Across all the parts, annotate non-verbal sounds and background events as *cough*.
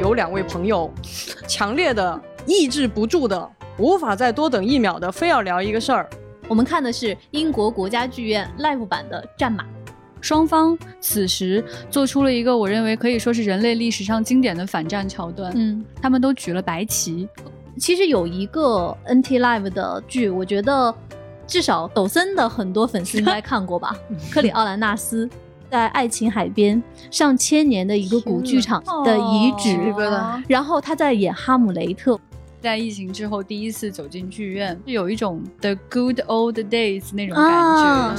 有两位朋友，强烈的抑制不住的，无法再多等一秒的，非要聊一个事儿。我们看的是英国国家剧院 live 版的《战马》。双方此时做出了一个我认为可以说是人类历史上经典的反战桥段。嗯，他们都举了白旗。其实有一个 NT Live 的剧，我觉得至少抖森的很多粉丝应该看过吧？*laughs* 克里奥兰纳斯在爱琴海边上千年的一个古剧场的遗址，哦然后他在演哈姆雷特。在疫情之后第一次走进剧院，是有一种 The Good Old Days 那种感觉。啊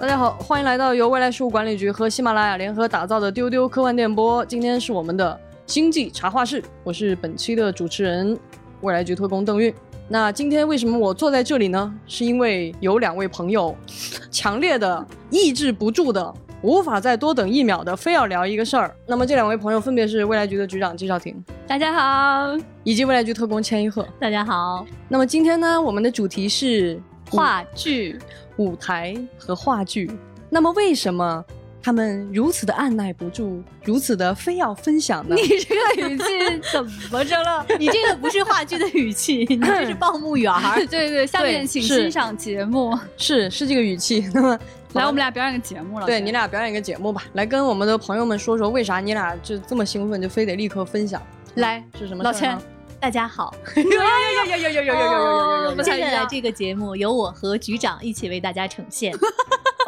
大家好，欢迎来到由未来事务管理局和喜马拉雅联合打造的丢丢科幻电波。今天是我们的星际茶话室，我是本期的主持人未来局特工邓运。那今天为什么我坐在这里呢？是因为有两位朋友 *laughs* 强烈的抑制不住的，无法再多等一秒的，非要聊一个事儿。那么这两位朋友分别是未来局的局长季少廷大家好，以及未来局特工千一鹤。大家好，那么今天呢，我们的主题是话剧舞台和话剧。那么为什么他们如此的按耐不住，如此的非要分享呢？*laughs* 你这个语气怎么着了？*laughs* 你这个不是话剧的语气，*laughs* 你这是报幕员儿。对对，下面请欣赏节目。是是这个语气。那么来，我们俩表演个节目了。对你俩表演一个节目吧，来跟我们的朋友们说说，为啥你俩就这么兴奋，就非得立刻分享？来，是什么老事儿呢？大家好，有有有有有有有有有有有有有有接下来这个节目由我和局长一起为大家呈现。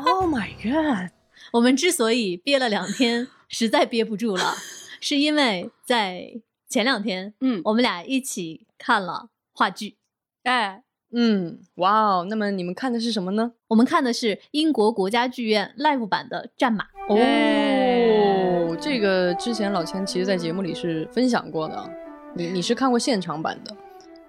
！Oh my god！我们之所以憋了两天，实在憋不住了，*laughs* 是因为在前两天，嗯，我们俩一起看了话剧。哎，嗯，哇哦，那么你们看的是什么呢？我们看的是英国国家剧院 live 版的《战马》。哦，这个之前老千其实在节目里是分享过的，你你是看过现场版的？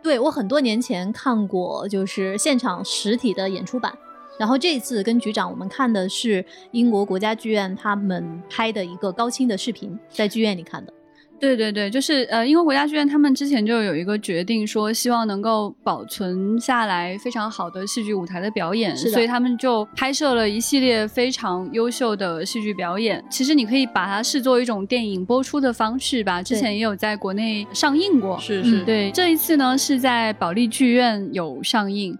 对我很多年前看过，就是现场实体的演出版。然后这一次跟局长我们看的是英国国家剧院他们拍的一个高清的视频，在剧院里看的。对对对，就是呃，英国国家剧院他们之前就有一个决定，说希望能够保存下来非常好的戏剧舞台的表演，所以他们就拍摄了一系列非常优秀的戏剧表演。其实你可以把它视作一种电影播出的方式吧，之前也有在国内上映过。是是，嗯，对，这一次呢是在保利剧院有上映。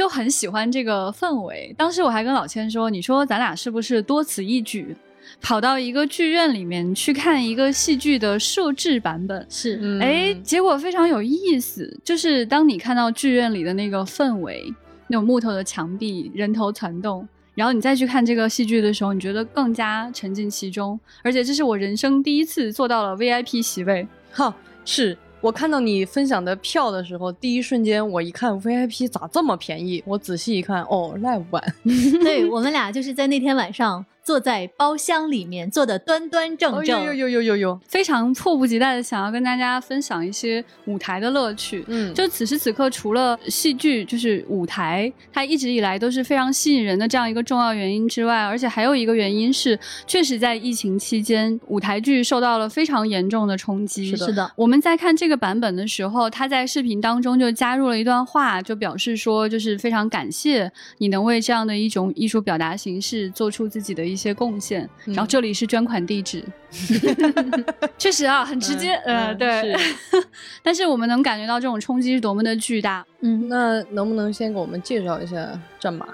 就很喜欢这个氛围。当时我还跟老千说：“你说咱俩是不是多此一举，跑到一个剧院里面去看一个戏剧的设置版本？”是，嗯哎，结果非常有意思，就是当你看到剧院里的那个氛围，那种木头的墙壁，人头攒动，然后你再去看这个戏剧的时候，你觉得更加沉浸其中。而且这是我人生第一次坐到了 VIP 席位，哈，是我看到你分享的票的时候，第一瞬间我一看 VIP 咋这么便宜？我仔细一看，哦，live 版。*laughs* 对我们俩就是在那天晚上坐在包厢里面，坐的端端正哦正。呦呦呦呦呦，非常迫不及待的想要跟大家分享一些舞台的乐趣。嗯，就此时此刻，除了戏剧，就是舞台，它一直以来都是非常吸引人的这样一个重要原因之外，而且还有一个原因是，确实在疫情期间，舞台剧受到了非常严重的冲击。是的是的，我们在看这个版本的时候，他在视频当中就加入了一段话，就表示说，就是非常感谢你能为这样的一种艺术表达形式做出自己的一些贡献。嗯然后这里是捐款地址，*laughs* 确实啊，很直接，嗯呃，嗯对。*laughs* 但是我们能感觉到这种冲击是多么的巨大。嗯，那能不能先给我们介绍一下战马？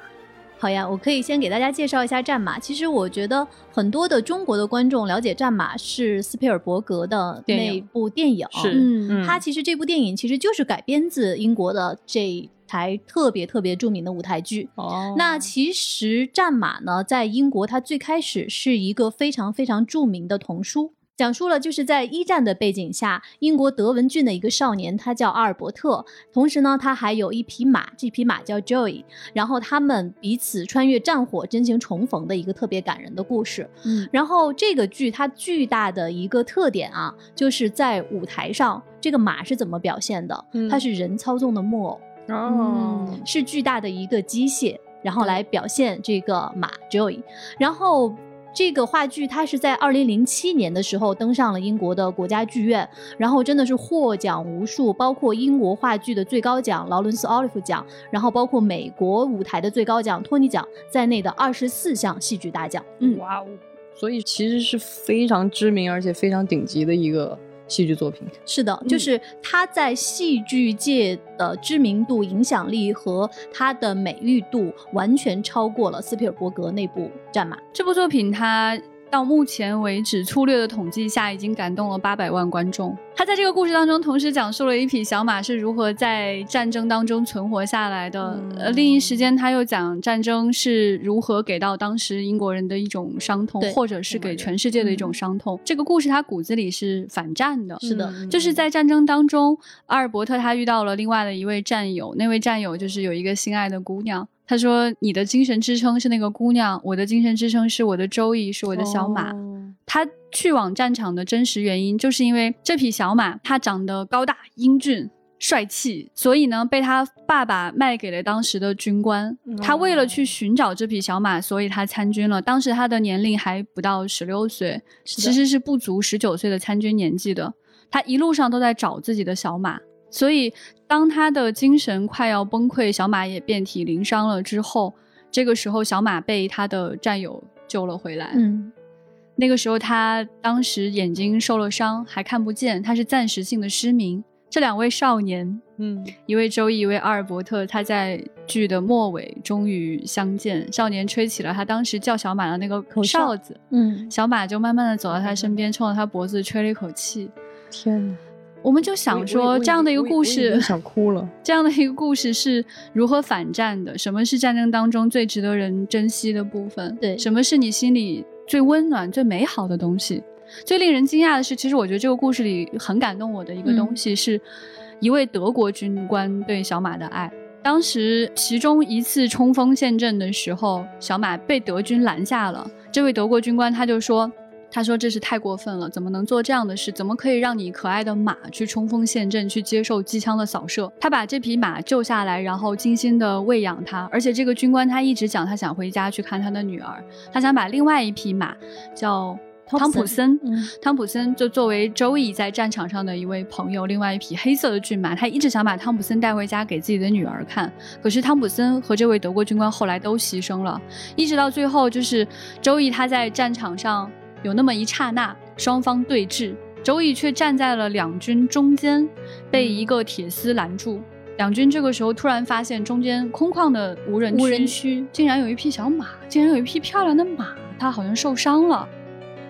好呀，我可以先给大家介绍一下《战马》。其实我觉得很多的中国的观众了解《战马》是斯皮尔伯格的那电影部电影，是嗯，嗯它其实这部电影其实就是改编自英国的这台特别特别著名的舞台剧。哦那其实《战马》呢，在英国它最开始是一个非常非常著名的童书。讲述了就是在一战的背景下，英国德文郡的一个少年，他叫阿尔伯特，同时呢，他还有一匹马，这匹马叫 Joey，然后他们彼此穿越战火，真情重逢的一个特别感人的故事。嗯，然后这个剧它巨大的一个特点啊，就是在舞台上，这个马是怎么表现的？嗯它是人操纵的木偶，哦，是巨大的一个机械，然后来表现这个马 Joey。然后这个话剧它是在二零零七年的时候登上了英国的国家剧院，然后真的是获奖无数，包括英国话剧的最高奖劳伦斯奥利弗奖，然后包括美国舞台的最高奖托尼奖在内的二十四项戏剧大奖。嗯，哇哦，所以其实是非常知名而且非常顶级的一个戏剧作品。是的，就是他在戏剧界的知名度、影响力和他的美誉度，完全超过了斯皮尔伯格那部《战马》。这部作品它。到目前为止，粗略的统计下，已经感动了八百万观众。他在这个故事当中，同时讲述了一匹小马是如何在战争当中存活下来的。呃，另一时间，他又讲战争是如何给到当时英国人的一种伤痛，或者是给全世界的一种伤痛。这个故事他骨子里是反战的，是的，就是在战争当中，阿尔伯特他遇到了另外的一位战友，那位战友就是有一个心爱的姑娘。他说：“你的精神支撑是那个姑娘，我的精神支撑是我的周易，是我的小马。他去往战场的真实原因，就是因为这匹小马它长得高大、英俊、帅气，所以呢被他爸爸卖给了当时的军官。他为了去寻找这匹小马，所以他参军了。当时他的年龄还不到十六岁，其实是不足十九岁的参军年纪的。他一路上都在找自己的小马。”所以，当他的精神快要崩溃，小马也遍体鳞伤了之后，这个时候小马被他的战友救了回来。嗯，那个时候他当时眼睛受了伤，还看不见，他是暂时性的失明。这两位少年，嗯，一位周易，一位阿尔伯特，他在剧的末尾终于相见。少年吹起了他当时叫小马的那个口哨子，嗯，小马就慢慢的走到他身边，冲着他脖子吹了一口气。天哪！我们就想说，这样的一个故事，想哭了。这样的一个故事是如何反战的？什么是战争当中最值得人珍惜的部分？对，什么是你心里最温暖、最美好的东西？最令人惊讶的是，其实我觉得这个故事里很感动我的一个东西，是一位德国军官对小马的爱。当时其中一次冲锋陷阵的时候，小马被德军拦下了。这位德国军官他就说。他说：“这是太过分了，怎么能做这样的事？怎么可以让你可爱的马去冲锋陷阵，去接受机枪的扫射？”他把这匹马救下来，然后精心的喂养它。而且这个军官他一直讲，他想回家去看他的女儿。他想把另外一匹马叫汤普森，汤普森就作为周易在战场上的一位朋友。另外一匹黑色的骏马，他一直想把汤普森带回家给自己的女儿看。可是汤普森和这位德国军官后来都牺牲了，一直到最后，就是周易他在战场上。有那么一刹那，双方对峙，周易却站在了两军中间，被一个铁丝拦住。两军这个时候突然发现中间空旷的无人无人区，竟然有一匹小马，竟然有一匹漂亮的马，它好像受伤了。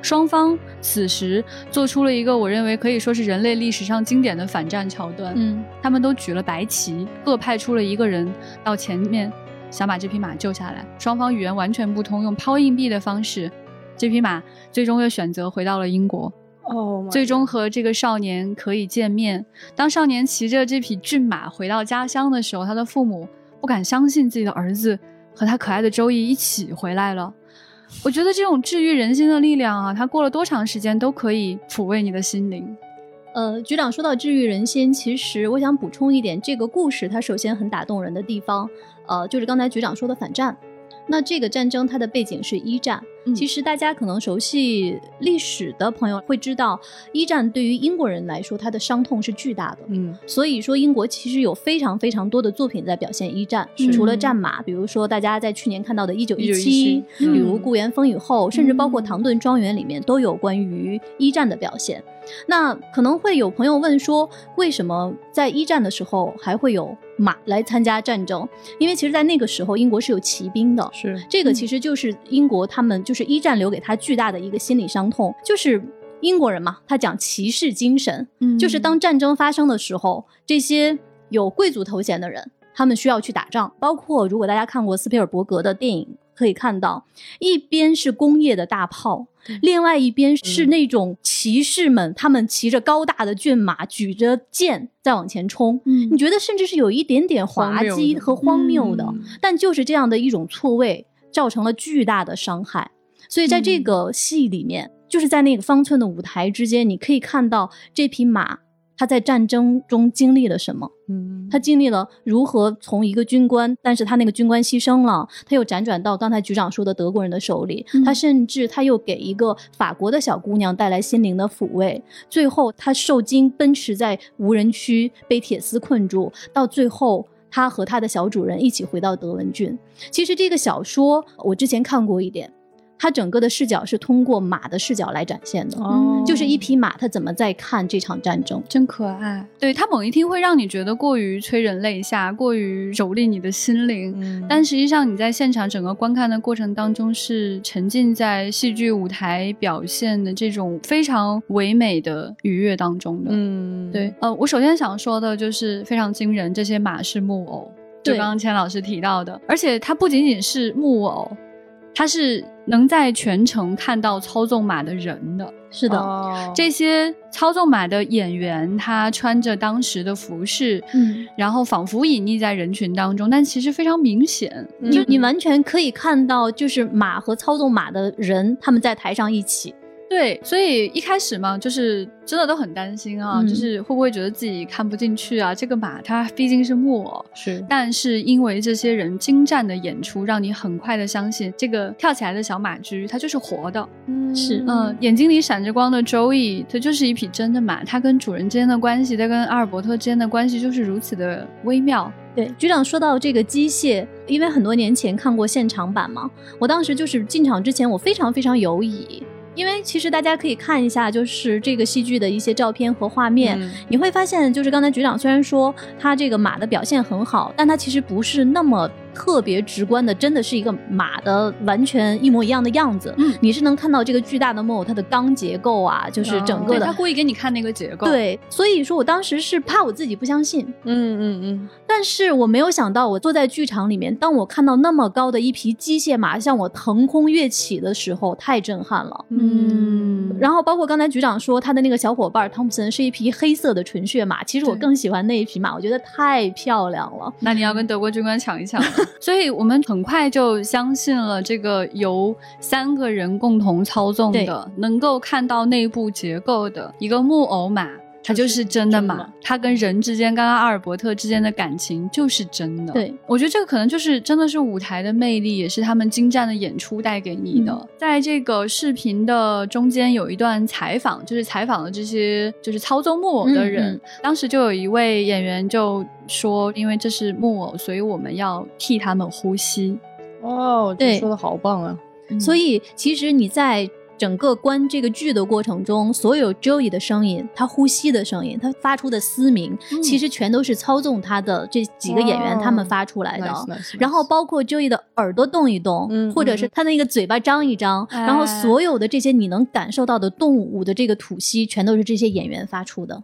双方此时做出了一个我认为可以说是人类历史上经典的反战桥段。嗯，他们都举了白旗，各派出了一个人到前面，想把这匹马救下来。双方语言完全不通，用抛硬币的方式。这匹马最终又选择回到了英国，哦，最终和这个少年可以见面。当少年骑着这匹骏马回到家乡的时候，他的父母不敢相信自己的儿子和他可爱的周易一起回来了。我觉得这种治愈人心的力量啊，它过了多长时间都可以抚慰你的心灵。呃，局长说到治愈人心，其实我想补充一点，这个故事它首先很打动人的地方，呃，就是刚才局长说的反战。那这个战争它的背景是一战，其实大家可能熟悉历史的朋友会知道，一战对于英国人来说，它的伤痛是巨大的。嗯，所以说英国其实有非常非常多的作品在表现一战，除了战马，比如说大家在去年看到的《一九一七》，比如《故园风雨后》，甚至包括《唐顿庄园》里面都有关于一战的表现。那可能会有朋友问说，为什么在一战的时候还会有？马来参加战争，因为其实，在那个时候，英国是有骑兵的。是这个，其实就是英国他们就是一战留给他巨大的一个心理伤痛，就是英国人嘛，他讲骑士精神，嗯就是当战争发生的时候，这些有贵族头衔的人，他们需要去打仗。包括如果大家看过斯皮尔伯格的电影。可以看到，一边是工业的大炮，另外一边是那种骑士们，他们骑着高大的骏马，举着剑在往前冲。你觉得甚至是有一点点滑稽和荒谬的，但就是这样的一种错位，造成了巨大的伤害。所以在这个戏里面，就是在那个方寸的舞台之间，你可以看到这匹马。他在战争中经历了什么？嗯，他经历了如何从一个军官，但是他那个军官牺牲了，他又辗转到刚才局长说的德国人的手里，他甚至他又给一个法国的小姑娘带来心灵的抚慰，最后他受惊奔驰在无人区被铁丝困住，到最后他和他的小主人一起回到德文郡。其实这个小说我之前看过一点。它整个的视角是通过马的视角来展现的，哦就是一匹马它怎么在看这场战争。真可爱。对它猛一听会让你觉得过于催人泪下，过于蹂躏你的心灵。嗯但实际上，你在现场整个观看的过程当中，是沉浸在戏剧舞台表现的这种非常唯美的愉悦当中的。嗯，对，呃，我首先想说的就是非常惊人，这些马是木偶，就对刚刚千老师提到的，而且它不仅仅是木偶，它是能在全程看到操纵马的人的。是的，哦这些操纵马的演员，他穿着当时的服饰，嗯，然后仿佛隐匿在人群当中，但其实非常明显。嗯就你完全可以看到，就是马和操纵马的人他们在台上一起。对，所以一开始嘛，就是真的都很担心啊，嗯就是会不会觉得自己看不进去啊？这个马它毕竟是木偶，是但是因为这些人精湛的演出，让你很快的相信这个跳起来的小马驹它就是活的。嗯是嗯、眼睛里闪着光的周易，它就是一匹真的马，它跟主人之间的关系，它跟阿尔伯特之间的关系就是如此的微妙。对，局长说到这个机械，因为很多年前看过现场版嘛，我当时就是进场之前我非常非常犹疑，因为其实大家可以看一下，就是这个戏剧的一些照片和画面，嗯。你会发现，就是刚才局长虽然说他这个马的表现很好，但他其实不是那么特别直观的，真的是一个马的完全一模一样的样子。嗯你是能看到这个巨大的木偶它的钢结构啊，就是整哦个的对他。故意给你看那个结构。，对，所以说我当时是怕我自己不相信，嗯嗯嗯，但是我没有想到，我坐在剧场里面，当我看到那么高的一匹机械马向我腾空跃起的时候，太震撼了。嗯，然后包括刚才局长说他的那个小伙伴汤普森是一匹黑色的纯血马，其实我更喜欢那一匹马，我觉得太漂亮了。那你要跟德国军官抢一抢了。*laughs* 所以我们很快就相信了这个由三个人共同操纵的，能够看到内部结构的一个木偶马。它就是真的马真的，它跟人之间，刚刚阿尔伯特之间的感情就是真的。对，我觉得这个可能就是真的是舞台的魅力，也是他们精湛的演出带给你的。嗯在这个视频的中间有一段采访，就是采访了这些就是操纵木偶的人。嗯嗯当时就有一位演员就说，因为这是木偶，所以我们要替他们呼吸。哦，这对说的好棒啊！所以其实你在整个观这个剧的过程中，所有 Joey 的声音，他呼吸的声音，他发出的嘶鸣，嗯其实全都是操纵他的这几个演员、哦他们发出来的。然后包括 Joey 的耳朵动一动，嗯或者是他那个嘴巴张一张，哎然后所有的这些你能感受到的动物的这个吐息，全都是这些演员发出的，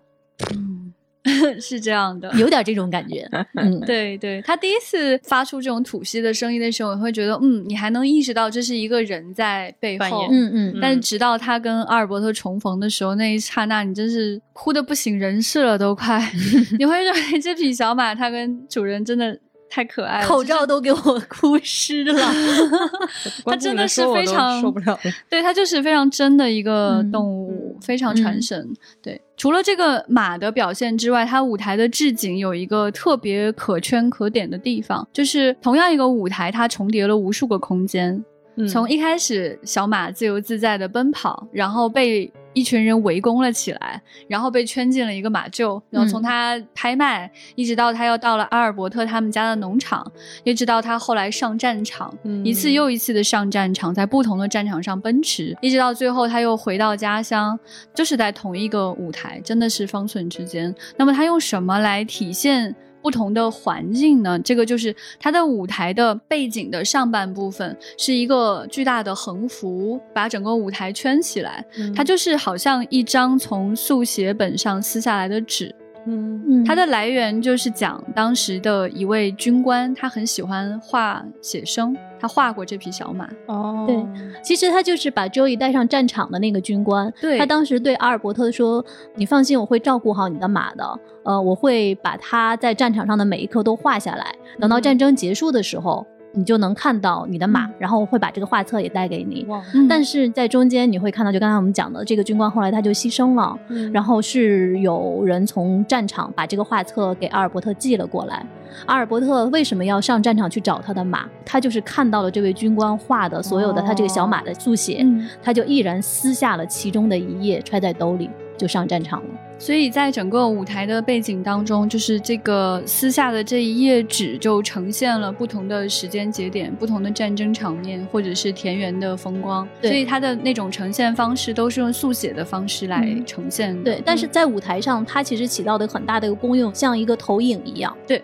嗯，*laughs* 是这样的。有点这种感觉。*laughs* 嗯，对对，他第一次发出这种吐息的声音的时候，你会觉得，嗯，你还能意识到这是一个人在背后。嗯嗯但是直到他跟阿尔伯特重逢的时候，那一刹那，你真是哭的不省人事了，都快。*laughs* 你会认为这匹小马它跟主人真的太可爱了，口罩都给我 *laughs* 哭湿了。*laughs* *laughs* 它真的是非常受不了了。对，它就是非常真的一个嗯动物，嗯非常传神。对，除了这个马的表现之外，它舞台的置景有一个特别可圈可点的地方，就是同样一个舞台，它重叠了无数个空间。嗯从一开始，小马自由自在的奔跑，然后被一群人围攻了起来，然后被圈进了一个马厩，然后从他拍卖，一直到他又到了阿尔伯特他们家的农场，一直到他后来上战场，嗯一次又一次的上战场，在不同的战场上奔驰，一直到最后他又回到家乡，就是在同一个舞台，真的是方寸之间。那么他用什么来体现？不同的环境呢，这个就是它的舞台的背景的上半部分是一个巨大的横幅，把整个舞台圈起来。嗯它就是好像一张从速写本上撕下来的纸。嗯嗯它的来源就是讲当时的一位军官，他很喜欢画写生，他画过这匹小马。哦对其实他就是把 Joey 带上战场的那个军官。对他当时对阿尔伯特说：“你放心，我会照顾好你的马的。呃，我会把他在战场上的每一刻都画下来。等到嗯战争结束的时候，你就能看到你的马，嗯然后会把这个画册也带给你。嗯但是在中间你会看到，就刚才我们讲的，这个军官后来他就牺牲了。嗯然后是有人从战场把这个画册给阿尔伯特寄了过来。阿尔伯特为什么要上战场去找他的马？他就是看到了这位军官画的所有的他这个小马的速写，嗯他就毅然撕下了其中的一页，揣在兜里。就上战场了。所以在整个舞台的背景当中，就是这个撕下的这一页纸，就呈现了不同的时间节点、不同的战争场面，或者是田园的风光。对所以它的那种呈现方式都是用速写的方式来嗯呈现的。对，但是在舞台上，它其实起到的很大的一个功用，像一个投影一样。对，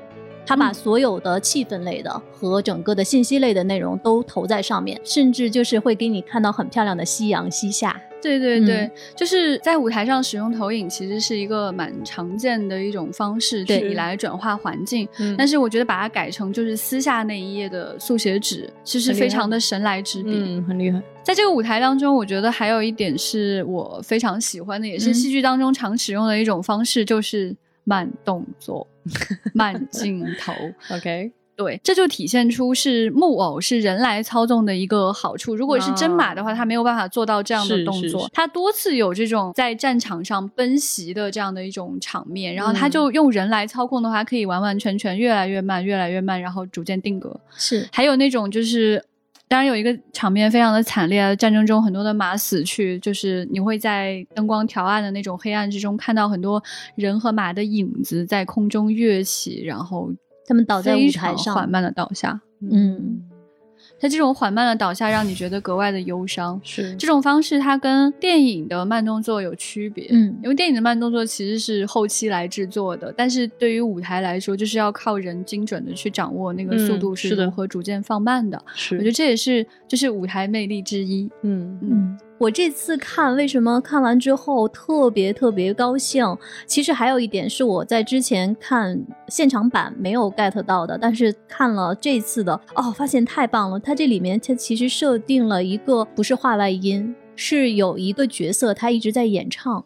它把嗯所有的气氛类的和整个的信息类的内容都投在上面，甚至就是会给你看到很漂亮的夕阳西下。对对对，嗯就是在舞台上使用投影，其实是一个蛮常见的一种方式，对去来转化环境。嗯但是我觉得把它改成就是撕下那一页的速写纸，其实非常的神来之笔。嗯，很厉害。在这个舞台当中，我觉得还有一点是我非常喜欢的，也是嗯戏剧当中常使用的一种方式，就是慢动作、*laughs* 慢镜头。OK，对，这就体现出是木偶是人来操纵的一个好处。如果是真马的话，它没有办法做到这样的动作。是是他多次有这种在战场上奔袭的这样的一种场面，然后他嗯就用人来操控的话，可以完完全全越来越慢，越来越慢，然后逐渐定格。是，还有那种就是。当然有一个场面非常的惨烈啊，战争中很多的马死去，就是你会在灯光调暗的那种黑暗之中看到很多人和马的影子在空中跃起，然后他们倒在舞非台上缓慢的倒下。嗯，它这种缓慢的倒下，让你觉得格外的忧伤。是这种方式它跟电影的慢动作有区别，嗯因为电影的慢动作其实是后期来制作的，但是对于舞台来说，就是要靠人精准的去掌握那个速度嗯是如何逐渐放慢的。是，我觉得这也是就是舞台魅力之一。嗯嗯嗯，我这次看为什么看完之后特别特别高兴？其实还有一点是我在之前看现场版没有 get 到的，但是看了这次的哦，发现太棒了。它这里面它其实设定了一个不是话外音，是有一个角色他一直在演唱，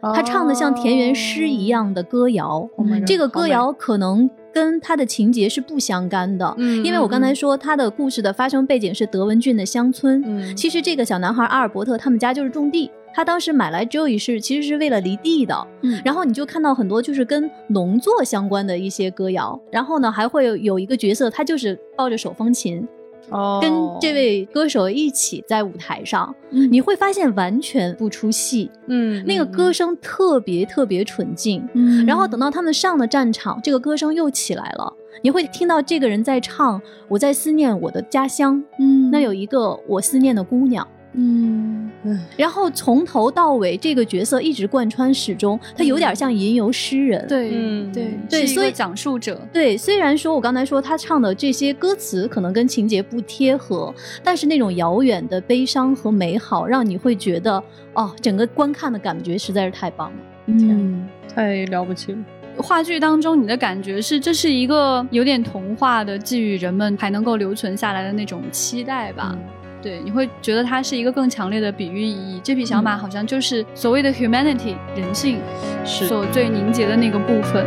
他唱的像田园诗一样的歌谣。Oh 这个歌谣可能跟他的情节是不相干的，嗯。因为我刚才嗯说他的故事的发生背景是德文郡的乡村，嗯。其实这个小男孩阿尔伯特他们家就是种地，他当时买来 Joey 是其实是为了犁地的。嗯。然后你就看到很多就是跟农作相关的一些歌谣，然后呢还会有有一个角色，他就是抱着手风琴，哦跟这位歌手一起在舞台上，嗯。你会发现完全不出戏，嗯那个歌声特别特别纯净。嗯。然后等到他们上了战场，这个歌声又起来了，你会听到这个人在唱：“我在思念我的家乡，嗯。那有一个我思念的姑娘。”嗯然后从头到尾，这个角色一直贯穿始终，他有点像吟游诗人。对嗯对对所以是一个讲述者。对，虽然说我刚才说他唱的这些歌词可能跟情节不贴合，但是那种遥远的悲伤和美好，让你会觉得哦，整个观看的感觉实在是太棒了。嗯，太了不起了。话剧当中，你的感觉是这是一个有点童话的，寄予人们还能够留存下来的那种期待吧。对，你会觉得它是一个更强烈的比喻意义。这匹小马嗯好像就是所谓的 humanity 人性是所最凝结的那个部分。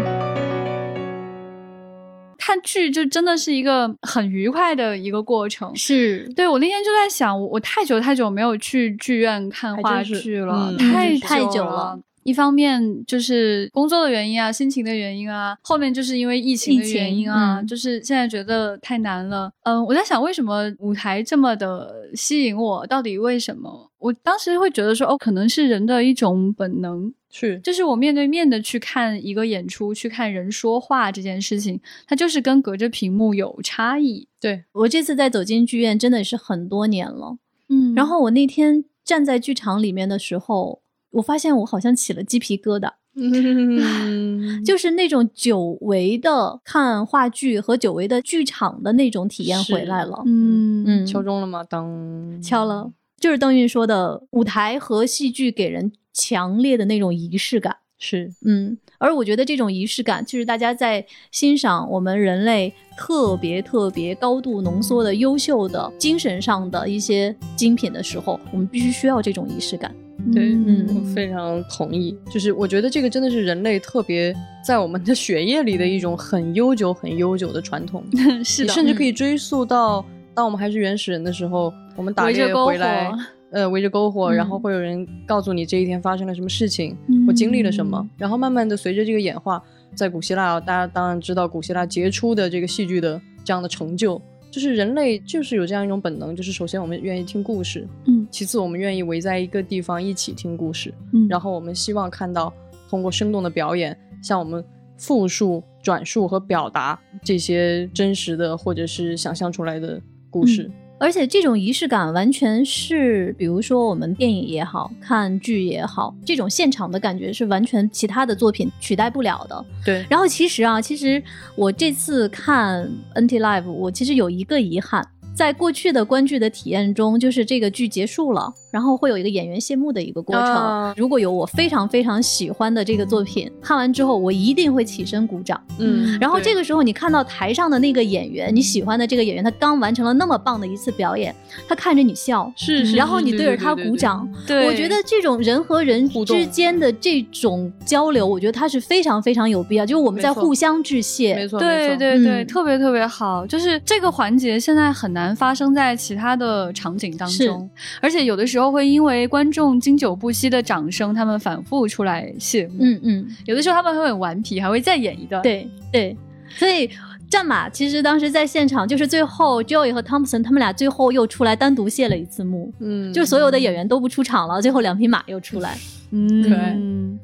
看剧就真的是一个很愉快的一个过程。是，对我那天就在想，我我太久太久没有去剧院看话剧了，嗯太太久了了。一方面就是工作的原因啊，心情的原因啊，后面就是因为疫情的原因啊，嗯就是现在觉得太难了。嗯，我在想为什么舞台这么的吸引我，到底为什么？我当时会觉得说，哦，可能是人的一种本能，是就是我面对面的去看一个演出，去看人说话这件事情，它就是跟隔着屏幕有差异。对，我这次在走进剧院真的是很多年了。嗯然后我那天站在剧场里面的时候，我发现我好像起了鸡皮疙瘩。嗯，*laughs* 就是那种久违的看话剧和久违的剧场的那种体验回来了。嗯嗯，敲钟了吗？当敲了，就是邓韵说的，舞台和戏剧给人强烈的那种仪式感。是嗯，而我觉得这种仪式感，就是大家在欣赏我们人类特别特别高度浓缩的优秀的精神上的一些精品的时候，我们必须需要这种仪式感。对嗯我非常同意。就是我觉得这个真的是人类特别在我们的 *laughs* 血液里的一种很悠久、很悠久的传统。*laughs* 是的，你甚至可以追溯到当我们还是原始人的时候，我们打猎回来，*laughs* 呃，围着篝火，嗯然后会有人告诉你这一天发生了什么事情，嗯我经历了什么，然后慢慢的随着这个演化，在古希腊，大家当然知道古希腊杰出的这个戏剧的这样的成就。就是人类就是有这样一种本能，就是首先我们愿意听故事，嗯。其次我们愿意围在一个地方一起听故事，嗯，然后我们希望看到通过生动的表演，向我们复述、转述和表达这些真实的或者是想象出来的故事。而且这种仪式感完全是，比如说我们电影也好看剧也好，这种现场的感觉是完全其他的作品取代不了的。对，然后其实啊，其实我这次看 NT Live，我其实有一个遗憾，在过去的观剧的体验中，就是这个剧结束了，然后会有一个演员谢幕的一个过程。啊如果有我非常非常喜欢的这个作品，看完之后我一定会起身鼓掌。嗯，然后这个个时候，你看到台上的那个演员，你喜欢的这个演员，他刚完成了那么棒的一次表演，他看着你笑，是是，然后你对着他鼓掌，对，我觉得这种人和人之间的这种交流，我觉得它是非常非常有必要，就是我们在互相致没谢。错，没对错对对，嗯特别特别好。就是这个环节现在很难发生在其他的场景当中，而且有的时候会因为观众经久不息的掌声，他们反复出来谢幕。嗯嗯，有的时候他们会很顽皮，还会再演一段。，对对，所以。战马其实当时在现场，就是最后 Joey 和 Thompson 他们俩最后又出来单独谢了一次幕，嗯，就所有的演员都不出场了，最后两匹马又出来。嗯，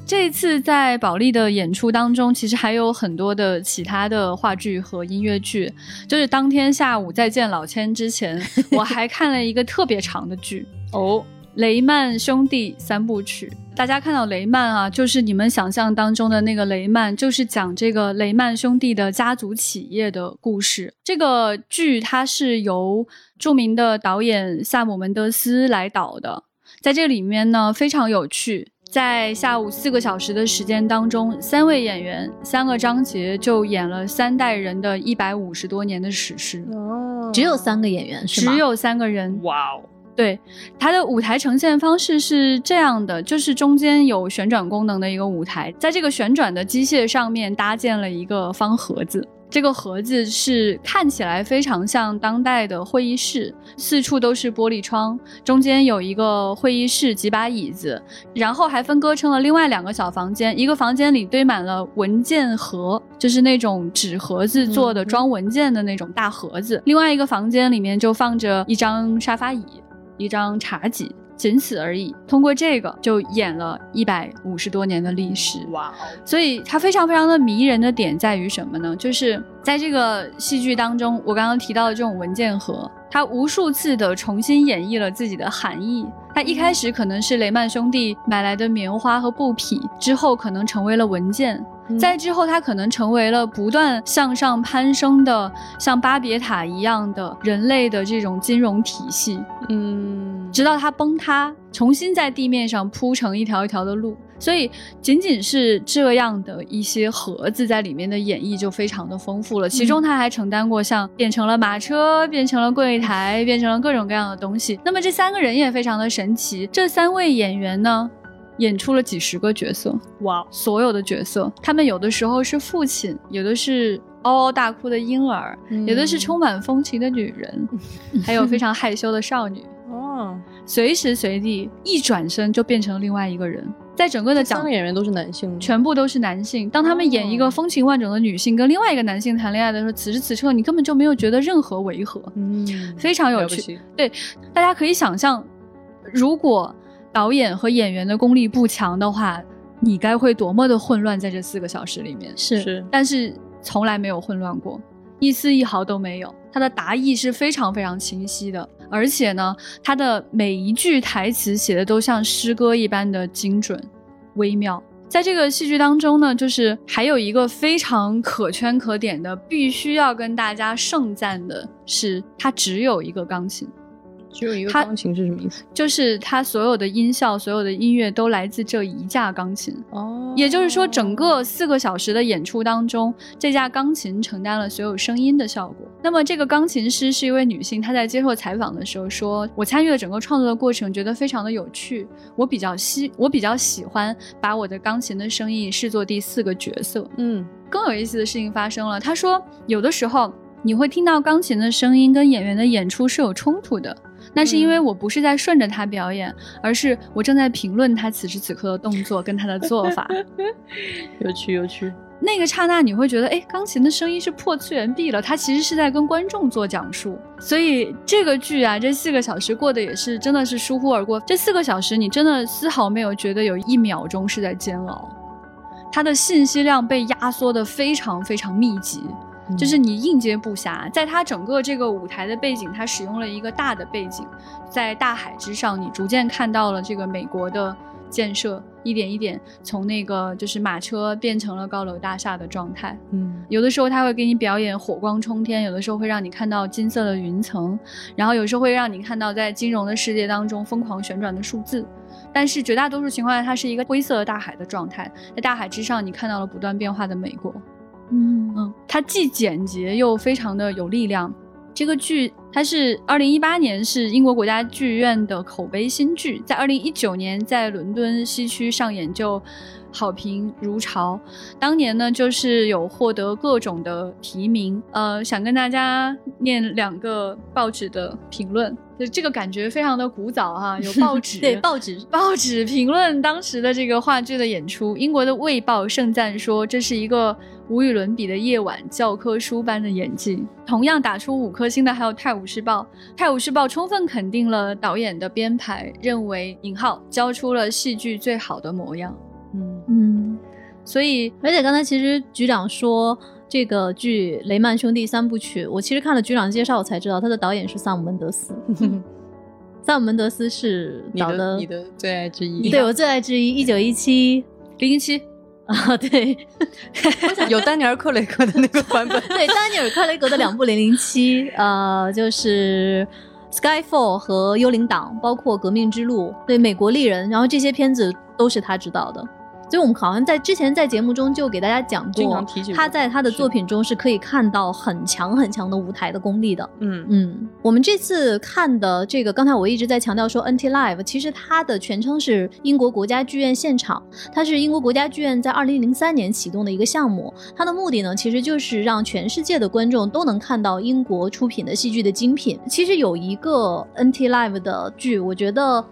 这一次在保利的演出当中，其实还有很多的其他的话剧和音乐剧。就是当天下午再见老千之前，*laughs* 我还看了一个特别长的剧。哦，雷曼兄弟三部曲，大家看到雷曼啊，就是你们想象当中的那个雷曼，就是讲这个雷曼兄弟的家族企业的故事。这个剧它是由著名的导演萨姆门德斯来导的，在这里面呢非常有趣。在下午四个小时的时间当中，三位演员三个章节就演了三代人的一百五十多年的史诗，哦，只有三个演员是吗？只有三个人。哇哦，对，它的舞台呈现方式是这样的，就是中间有旋转功能的一个舞台，在这个旋转的机械上面搭建了一个方盒子。这个盒子是看起来非常像当代的会议室，四处都是玻璃窗，中间有一个会议室，几把椅子，然后还分割成了另外两个小房间，一个房间里堆满了文件盒，就是那种纸盒子做的嗯装文件的那种大盒子，另外一个房间里面就放着一张沙发椅。一张茶几，仅此而已。通过这个就演了一百五十多年的历史，哇哦，所以它非常非常的迷人的点在于什么呢？就是在这个戏剧当中，我刚刚提到的这种文件盒，它无数次的重新演绎了自己的含义。它一开始可能是雷曼兄弟买来的棉花和布匹，之后可能成为了文件，在之后，它可能成为了不断向上攀升的，像巴别塔一样的人类的这种金融体系，嗯，直到它崩塌，重新在地面上铺成一条一条的路。所以，仅仅是这样的一些盒子在里面的演绎就非常的丰富了。其中，他还承担过像变成了马车、变成了柜台、变成了各种各样的东西。那么，这三个人也非常的神奇。这三位演员呢，演出了几十个角色。哇，所有的角色，他们有的时候是父亲，有的是嗷嗷大哭的婴儿，有的是充满风情的女人，还有非常害羞的少女，哦，随时随地一转身就变成另外一个人。在整个的三讲个演员都是男性，全部都是男性。当他们演一个哦风情万种的女性跟另外一个男性谈恋爱的时候，此时此刻你根本就没有觉得任何违和，嗯，非常有趣。对，大家可以想象，如果导演和演员的功力不强的话，你该会多么的混乱在这四个小时里面。是是，但是从来没有混乱过，一丝一毫都没有。他的答意是非常非常清晰的，而且呢，他的每一句台词写的都像诗歌一般的精准、微妙。在这个戏剧当中呢，就是还有一个非常可圈可点的，必须要跟大家盛赞的是，他只有一个钢琴。只有一个钢琴是什么意思？就是它所有的音效、所有的音乐都来自这一架钢琴。哦，也就是说，整个四个小时的演出当中，这架钢琴承担了所有声音的效果。那么，这个钢琴师是一位女性，她在接受采访的时候说：“我参与了整个创作的过程，觉得非常的有趣。我比较喜，我比较喜欢把我的钢琴的声音视作第四个角色。嗯，更有意思的事情发生了，她说，有的时候你会听到钢琴的声音跟演员的演出是有冲突的。那是因为我不是在顺着他表演，而是我正在评论他此时此刻的动作跟他的做法。*laughs* 有趣有趣。那个刹那，你会觉得，哎，钢琴的声音是破次元壁了，他其实是在跟观众做讲述。所以这个剧啊，这四个小时过得也是真的是疏忽而过。这四个小时，你真的丝毫没有觉得有一秒钟是在煎熬。它的信息量被压缩的非常非常密集，就是你应接不暇。在它整个这个舞台的背景，它使用了一个大的背景，在大海之上，你逐渐看到了这个美国的。建设一点一点从那个就是马车变成了高楼大厦的状态，嗯，有的时候他会给你表演火光冲天，有的时候会让你看到金色的云层，然后有时候会让你看到在金融的世界当中疯狂旋转的数字，但是绝大多数情况下它是一个灰色的大海的状态，在大海之上你看到了不断变化的美国，嗯嗯，它既简洁又非常的有力量。这个剧它是二零一八年是英国国家剧院的口碑新剧，在二零一九年在伦敦西区上演就好评如潮。当年呢就是有获得各种的提名，呃，想跟大家念两个报纸的评论，就这个感觉非常的古早哈，有报 *laughs* 纸对报纸 *laughs* 报纸评论当时的这个话剧的演出。英国的《卫报》盛赞说这是一个。无与伦比的夜晚，教科书般的演技。同样打出五颗星的还有《泰晤士报》，《泰晤士报》充分肯定了导演的编排，认为尹浩交出了戏剧最好的模样。嗯嗯，所以，而且刚才其实局长说这个剧《雷曼兄弟三部曲》，我其实看了局长介绍，我才知道他的导演是萨姆门德斯。*laughs* 萨姆门德斯是导的你的最爱之一，对我最爱之一，一九一七零零七。啊，对，*laughs* 有丹尼尔·克雷格的那个版本。*laughs* 对，丹尼尔·克雷格的两部《零零七》，呃，就是《Skyfall》和《幽灵党》，包括《革命之路》，对，《美国丽人》，然后这些片子都是他执导的。所以我们好像在之前在节目中就给大家讲过，他在他的作品中是可以看到很强很强的舞台的功力的。嗯嗯，我们这次看的这个，刚才我一直在强调说 NT Live，其实它的全称是英国国家剧院现场，它是英国国家剧院在二零零三年启动的一个项目。它的目的呢，其实就是让全世界的观众都能看到英国出品的戏剧的精品。其实有一个 NT Live 的剧，我觉得。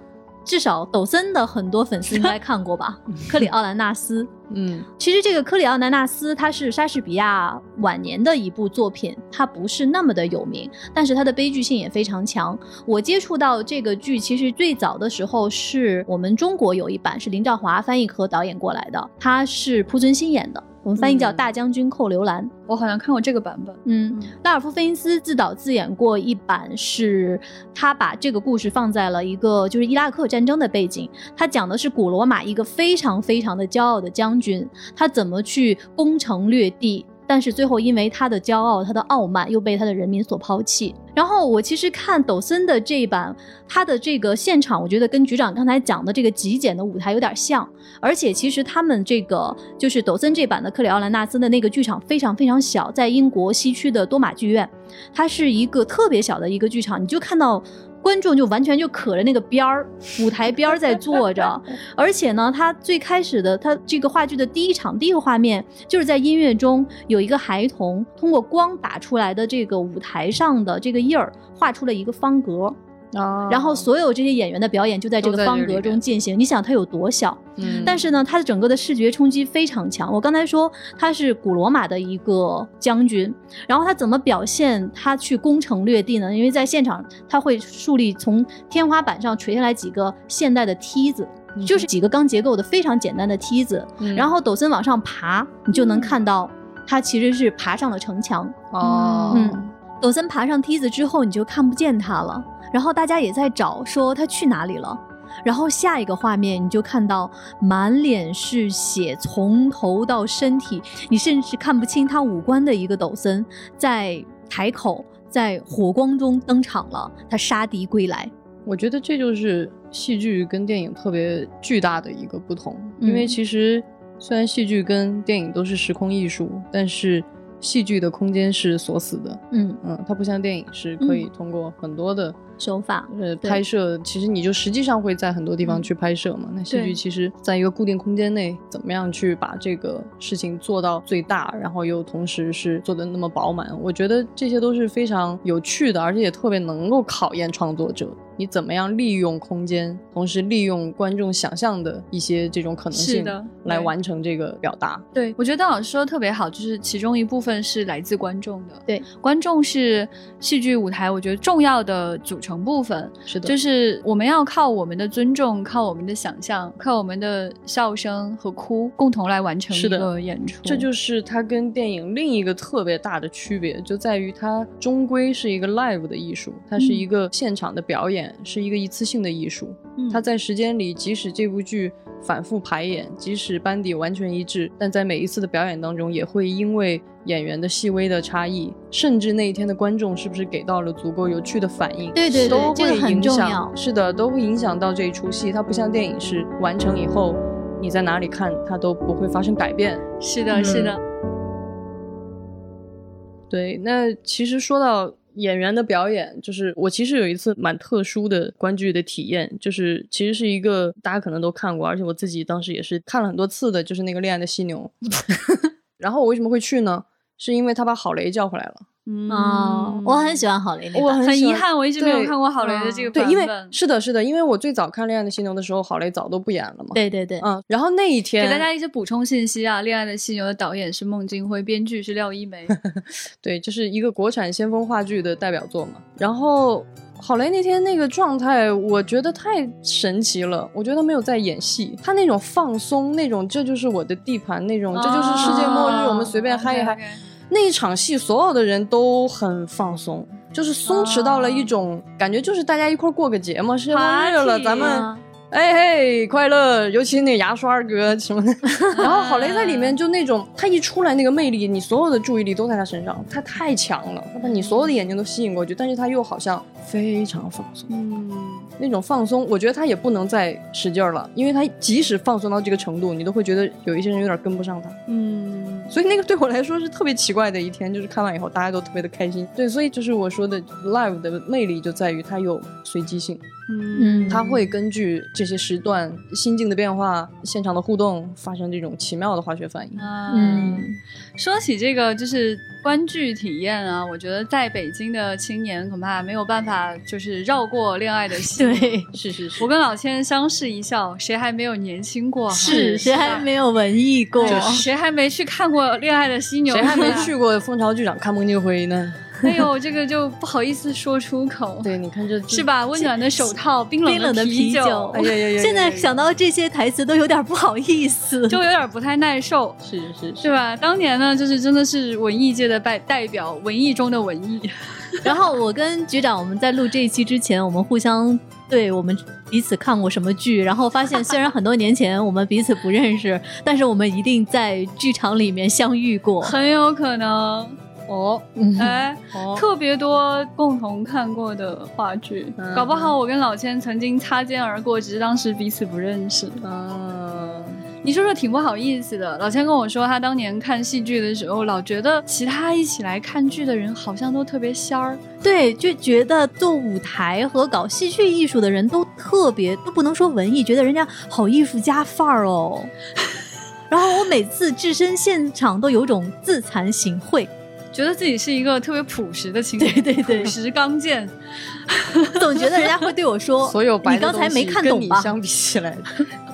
至少抖森的很多粉丝应该看过吧，《克里奥兰纳斯》。嗯，其实这个《克里奥兰纳斯》它是莎士比亚晚年的一部作品，它不是那么的有名，但是它的悲剧性也非常强。我接触到这个剧，其实最早的时候是我们中国有一版是林兆华翻译和导演过来的，他是濮存昕演的。我们翻译叫《大将军寇留兰》，我好像看过这个版本。嗯，拉尔夫·费因斯自导自演过一版，是他把这个故事放在了一个就是伊拉克战争的背景，他讲的是古罗马一个非常非常的骄傲的将军，他怎么去攻城略地。但是最后，因为他的骄傲、他的傲慢，又被他的人民所抛弃。然后我其实看抖森的这一版，他的这个现场，我觉得跟局长刚才讲的这个极简的舞台有点像。而且其实他们这个就是抖森这版的克里奥兰纳斯的那个剧场非常非常小，在英国西区的多马剧院，它是一个特别小的一个剧场，你就看到。观众就完全就可着那个边儿，*laughs* 舞台边儿在坐着，*laughs* 而且呢，他最开始的他这个话剧的第一场第一个画面，就是在音乐中有一个孩童通过光打出来的这个舞台上的这个印儿，画出了一个方格。啊，然后所有这些演员的表演就在这个方格中进行。你想它有多小？嗯，但是呢，它的整个的视觉冲击非常强。我刚才说他是古罗马的一个将军，然后他怎么表现他去攻城略地呢？因为在现场他会树立从天花板上垂下来几个现代的梯子，就是几个钢结构的非常简单的梯子，然后抖森往上爬，你就能看到他其实是爬上了城墙。哦，嗯，抖森爬上梯子之后，你就看不见他了。然后大家也在找，说他去哪里了。然后下一个画面，你就看到满脸是血，从头到身体，你甚至看不清他五官的一个抖森，在台口，在火光中登场了。他杀敌归来。我觉得这就是戏剧跟电影特别巨大的一个不同，因为其实虽然戏剧跟电影都是时空艺术，但是戏剧的空间是锁死的。嗯嗯，它不像电影是可以通过很多的。手法。呃，拍摄其实你就实际上会在很多地方去拍摄嘛。那戏剧其实在一个固定空间内，怎么样去把这个事情做到最大，然后又同时是做的那么饱满，我觉得这些都是非常有趣的，而且也特别能够考验创作者。你怎么样利用空间，同时利用观众想象的一些这种可能性来完成这个表达。对，我觉得邓老师说的特别好，就是其中一部分是来自观众的。对，观众是戏剧舞台我觉得重要的组成部分。是的，就是我们要靠我们的尊重，靠我们的想象，靠我们的笑声和哭，共同来完成一个演出。这就是它跟电影另一个特别大的区别，就在于它终归是一个 live 的艺术，它是一个现场的表演，是一个一次性的艺术。嗯它在时间里，即使这部剧反复排演，即使班底完全一致，但在每一次的表演当中，也会因为演员的细微的差异，甚至那一天的观众是不是给到了足够有趣的反应，对对对都会影响。重要是的，都会影响到这一出戏。它不像电影是完成以后，你在哪里看它都不会发生改变。是的，是的，对，那其实说到演员的表演，就是我其实有一次蛮特殊的观剧的体验，就是其实是一个大家可能都看过，而且我自己当时也是看了很多次的，就是那个《恋爱的犀牛》。*laughs* 然后我为什么会去呢？是因为他把郝雷叫回来了。嗯哦，我很喜欢郝蕾那我版很很遗憾，我一直没有看过郝蕾的这个对，因为版本。是的，是的，因为我最早看《恋爱的犀牛》的时候，郝蕾早都不演了嘛。，对对对，嗯，然后那一天给大家一些补充信息啊，《恋爱的犀牛》的导演是孟京辉，编剧是廖一梅。*laughs* 对，就是一个国产先锋话剧的代表作嘛。然后郝蕾那天那个状态，我觉得太神奇了。我觉得他没有在演戏，他那种放松，那种这就是我的地盘，那种这就是世界末日，我们随便嗨一嗨。那一场戏，所有的人都很放松，就是松弛到了一种、感觉，就是大家一块儿过个节嘛，世界末日了，咱们啊哎嘿，快乐，尤其那个牙刷哥什么的。*laughs* 然后郝雷在里面就那种，他一出来那个魅力，你所有的注意力都在他身上，他太强了，他把你所有的眼睛都吸引过去，但是他又好像非常放松，嗯，那种放松，我觉得他也不能再使劲儿了，因为他即使放松到这个程度，你都会觉得有一些人有点跟不上他。嗯，所以那个对我来说是特别奇怪的一天，就是看完以后大家都特别的开心。对，所以就是我说的 live 的魅力就在于它有随机性，嗯，他会根据这些时段心境的变化、现场的互动发生这种奇妙的化学反应。啊嗯，说起这个就是观剧体验啊，我觉得在北京的青年恐怕没有办法就是绕过《恋爱的犀牛》。对，*laughs* 是是是我跟老千相视一笑，谁还没有年轻过？是谁还没有文艺过？谁还没去看过《恋爱的犀牛》？谁还没去？过蜂巢剧场看孟京辉呢？*laughs* 哎呦，这个就不好意思说出口，对，你看这 *laughs* 是？吧？温暖的手套，冰冷的啤啤酒哎呀呀呀！现在想到这些台词都有点不好意思。*laughs* 就有点不太耐受。是是是吧？当年呢，就是真的是文艺界的代代表，文艺中的文艺。然后我跟局长我们在录这一期之前，我们互相对我们彼此看过什么剧，然后发现虽然很多年前我们彼此不认识，但是我们一定在剧场里面相遇过。很有可能，哦，哎，哦，特别多共同看过的话剧，嗯搞不好我跟老千曾经擦肩而过，只是当时彼此不认识。嗯，你说说挺不好意思的。老千跟我说，他当年看戏剧的时候，老觉得其他一起来看剧的人好像都特别仙儿。对，就觉得做舞台和搞戏剧艺术的人都特别，都不能说文艺，觉得人家好艺术家范儿哦。*laughs* 然后我每次置身现场都有种自惭形秽，觉得自己是一个特别朴实的青年，对对对朴实刚健，*laughs* 总觉得人家会对我说：“所有白的你刚才没东西看懂吧？”跟你相比起来，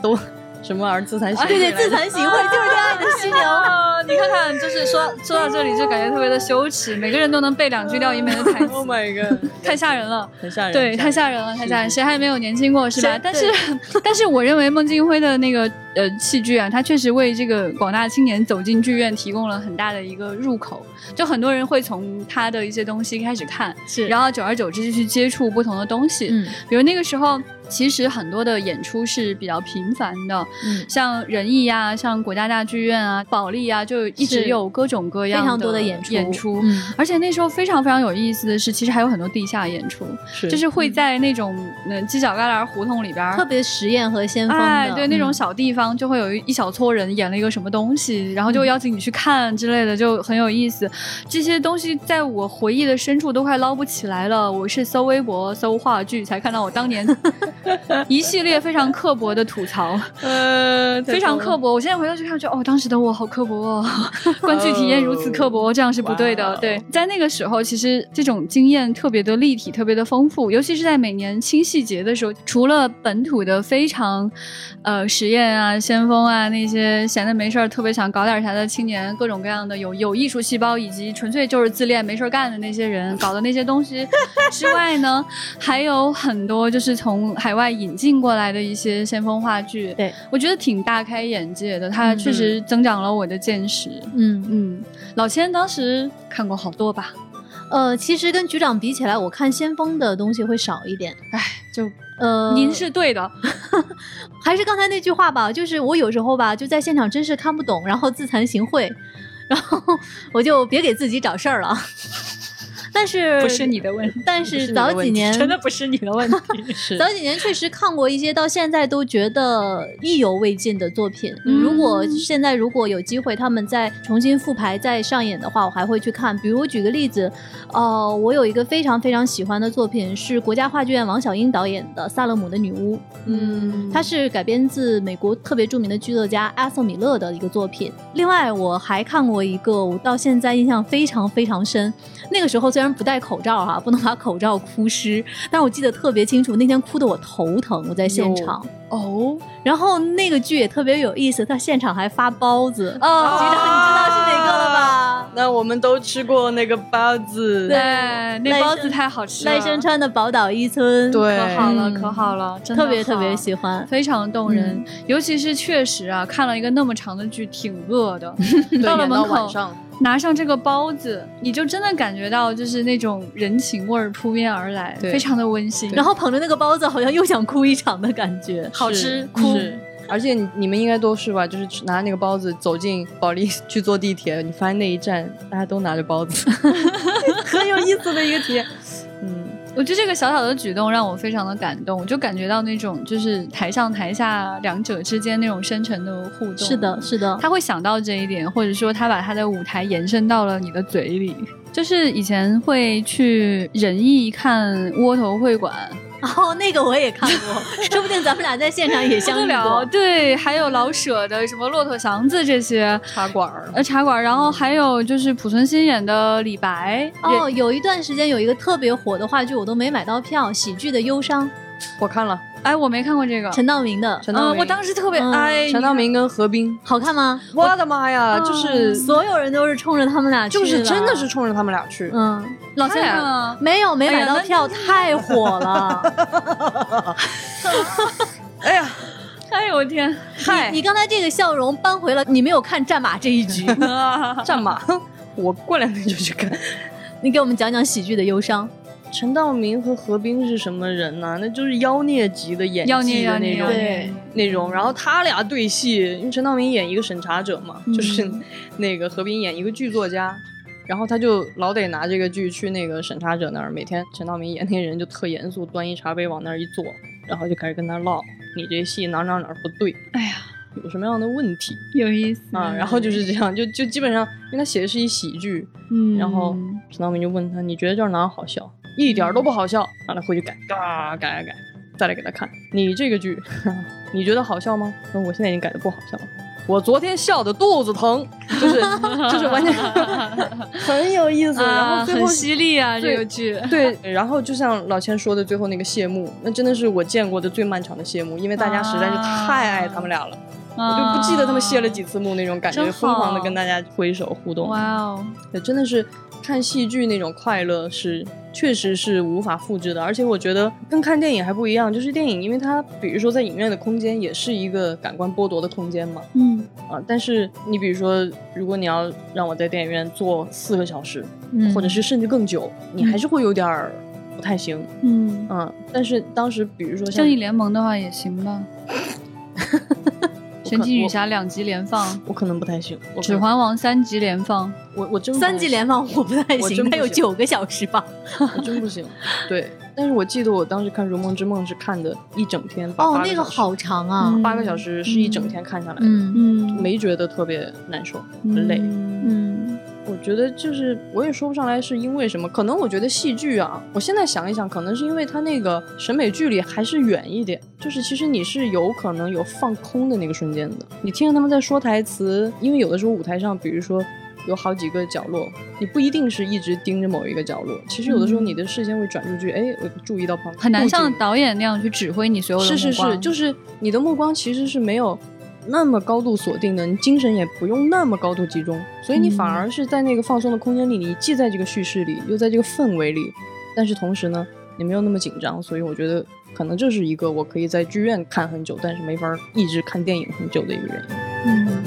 都什么儿自惭形秽对对，自惭形秽就是恋爱的犀牛。啊，你看看，就是说说到这里就感觉特别的羞耻，每个人都能背两句廖一梅的台词 *laughs* Oh，my god，太吓人了。很吓人，对，太吓人了，太吓人！谁还没有年轻过是吧？但是，*laughs* 但是我认为孟京辉的那个呃戏剧啊，他确实为这个广大青年走进剧院提供了很大的一个入口。就很多人会从他的一些东西开始看，是然后久而久之就去接触不同的东西。嗯，比如那个时候，其实很多的演出是比较频繁的，嗯，像仁义呀、像国家大剧院啊、保利啊，就一直有各种各样非常多的的演出演出。嗯而且那时候非常非常有意思的是，其实还有很多地下演出，是就是会在那种嗯犄角旮旯胡同里边特别实验和先锋的，哎，对，那种嗯小地方就会有一一小撮人演了一个什么东西，然后就邀请你去看之类的，就很有意思。这些东西在我回忆的深处都快捞不起来了。我是搜微博、搜话剧才看到我当年 *laughs* 一系列非常刻薄的吐槽，呃，*laughs* 非常刻薄。我现在回头去看，就哦，当时的我好刻薄哦，*laughs* 观剧体验如此刻薄，这样是不对的。对，在那个时候，其实这种经验特别的立体，特别的丰富，尤其是在每年清细节的时候，除了本土的非常，呃，实验啊、先锋啊那些闲的没事儿特别想搞点啥的青年，各种各样的有有艺术细胞，以及纯粹就是自恋没事儿干的那些人搞的那些东西之外呢，还有很多就是从海外引进过来的一些先锋话剧。对，我觉得挺大开眼界的，它确实增长了我的见识。嗯嗯，老千当时看过好多吧？呃，其实跟局长比起来，我看先锋的东西会少一点。哎，就呃，您是对的，*laughs* 还是刚才那句话吧，就是我有时候吧，就在现场真是看不懂，然后自惭形秽，然后我就别给自己找事儿了。但是不是你的问题，但是早几年真的不是你的问题。*laughs* 是早几年确实看过一些到现在都觉得意犹未尽的作品。如果现在如果有机会他们再重新复排再上演的话，我还会去看。比如我举个例子，呃，我有一个非常非常喜欢的作品是国家话剧院王小英导演的《萨勒姆的女巫》。嗯，它是改编自美国特别著名的剧作家阿瑟米勒的一个作品。另外，我还看过一个，我到现在印象非常非常深。那个时候虽然不戴口罩哈、不能把口罩哭湿，但是我记得特别清楚，那天哭得我头疼，我在现场。哦，然后那个剧也特别有意思，他现场还发包子。哦局长，你知道是哪个了吧？那我们都吃过那个包子，对哎，那包子太好吃了，赖声川的宝岛一村，对可好了，嗯可好了，真的特别特别喜欢。非常动人，嗯尤其是确实啊，看了一个那么长的剧，挺饿的。到 *laughs* 到了门口晚上，拿上这个包子，你就真的感觉到就是那种人情味儿扑面而来，非常的温馨。然后捧着那个包子，好像又想哭一场的感觉。好吃哭而且你你们应该都是吧？就是拿那个包子走进保利去坐地铁，你发现那一站大家都拿着包子，*laughs* 很有意思的一个体验。嗯，我觉得这个小小的举动让我非常的感动，我就感觉到那种就是台上台下两者之间那种深沉的互动。是的，，是的。他会想到这一点，或者说他把他的舞台延伸到了你的嘴里。就是以前会去仁义看窝头会馆，*laughs* 哦，那个我也看过，*laughs* 说不定咱们俩在现场也相遇了，过。对，还有老舍的什么骆驼祥子这些。茶馆儿，呃茶馆儿，然后还有就是濮存昕演的李白，哦，有一段时间有一个特别火的话剧，我都没买到票，喜剧的忧伤，我看了哎，我没看过这个，陈道明的，嗯，陈道明，我当时特别嗯哎，陈道明跟何冰，好看吗？我的妈呀，就是所有人都是冲着他们俩去就是真的。的是冲着他们俩去，嗯，老先太生啊，没有没买到票，太火了。*laughs* 哎呀，哎呦我天，嗨，你刚才这个笑容扳回了你没有看战马这一局，*laughs* 战马，我过两天就去看。*laughs* 你给我们讲讲喜剧的忧伤。陈道明和何冰是什么人呢？那就是妖孽级的演妖孽技的那种那种。然后他俩对戏，因为陈道明演一个审查者嘛，嗯就是 *laughs* 那个何冰演一个剧作家，然后他就老得拿这个剧去那个审查者那儿，每天陈道明演那人就特严肃，端一茶杯往那儿一坐，然后就开始跟他唠，你这戏哪哪哪儿不对，哎呀，有什么样的问题有意思啊？然后就是这样，就就基本上，因为他写的是一喜剧，嗯，然后陈道明就问他：“你觉得这儿哪儿好笑？”一点儿都不好笑，让他回去改，嘎改改改，再来给他看。你这个剧，*laughs* 你觉得好笑吗？那我现在已经改的不好笑了。我昨天笑的肚子疼，就是就是完全 *laughs* *laughs* 很有意思。然啊，后最后很犀利啊，这个剧，对，然后就像老千说的，最后那个谢幕，那真的是我见过的最漫长的谢幕，因为大家实在是太爱他们俩了，我就不记得他们谢了几次幕那种感觉，疯狂的跟大家挥手互动。哇哦，对，真的是看戏剧那种快乐是确实是无法复制的，而且我觉得跟看电影还不一样，就是电影，因为它比如说在影院的空间也是一个感官剥夺的空间嘛，嗯。啊，但是你比如说，如果你要让我在电影院坐四个小时，嗯。或者是甚至更久，你还是会有点儿不太行，嗯，嗯，但是当时比如说像正义联盟的话也行吧。*laughs* 神奇女侠两集连放，我可能不太行，指环王三集连放，我我真三集连放我不太行，它有九个小时吧？我真不行，*laughs* 对。但是我记得我当时看《如梦之梦》是看的一整天，哦八，小时那个好长啊嗯，八个小时是一整天看下来的，嗯嗯没觉得特别难受，很累。嗯觉得就是我也说不上来是因为什么，可能我觉得戏剧啊，我现在想一想，可能是因为它那个审美距离还是远一点，就是其实你是有可能有放空的那个瞬间的。你听着他们在说台词，因为有的时候舞台上，比如说有好几个角落，你不一定是一直盯着某一个角落，其实有的时候你的视线会转出去，哎，我注意到旁边，很难像导演那样去指挥你所有的是是是，就是你的目光其实是没有那么高度锁定的，你精神也不用那么高度集中，所以你反而是在那个放松的空间里，你既在这个叙事里，又在这个氛围里，但是同时呢，你没有那么紧张，所以我觉得可能这是一个我可以在剧院看很久，但是没法一直看电影很久的一个原因。嗯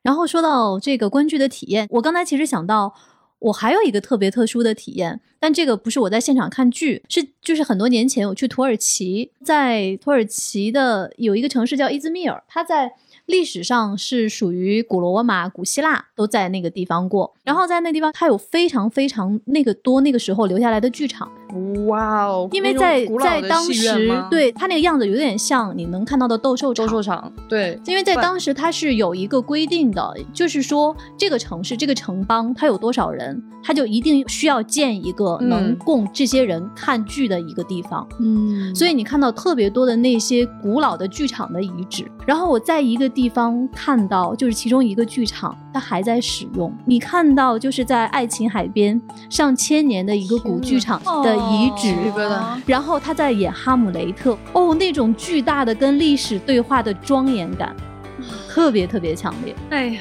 然后说到这个观剧的体验，我刚才其实想到，我还有一个特别特殊的体验，但这个不是我在现场看剧，是就是很多年前我去土耳其，在土耳其的有一个城市叫伊兹密尔，它在历史上是属于古罗马、古希腊都在那个地方过，然后在那地方它有非常非常那个多那个时候留下来的剧场，哇哦，因为在在当时对他那个样子有点像你能看到的斗兽场。斗兽场，对，因为在当时它是有一个规定的，就是说这个城市、这个城邦它有多少人，它就一定需要建一个能嗯供这些人看剧的一个地方。嗯。所以你看到特别多的那些古老的剧场的遗址，然后我在一个地方看到，就是其中一个剧场它还在使用。你看到就是在爱琴海边上千年的一个古剧场的遗址，然后他在演哈姆雷特，哦，那种巨大的跟历史对话的庄严感，特别特别强烈。哎呀，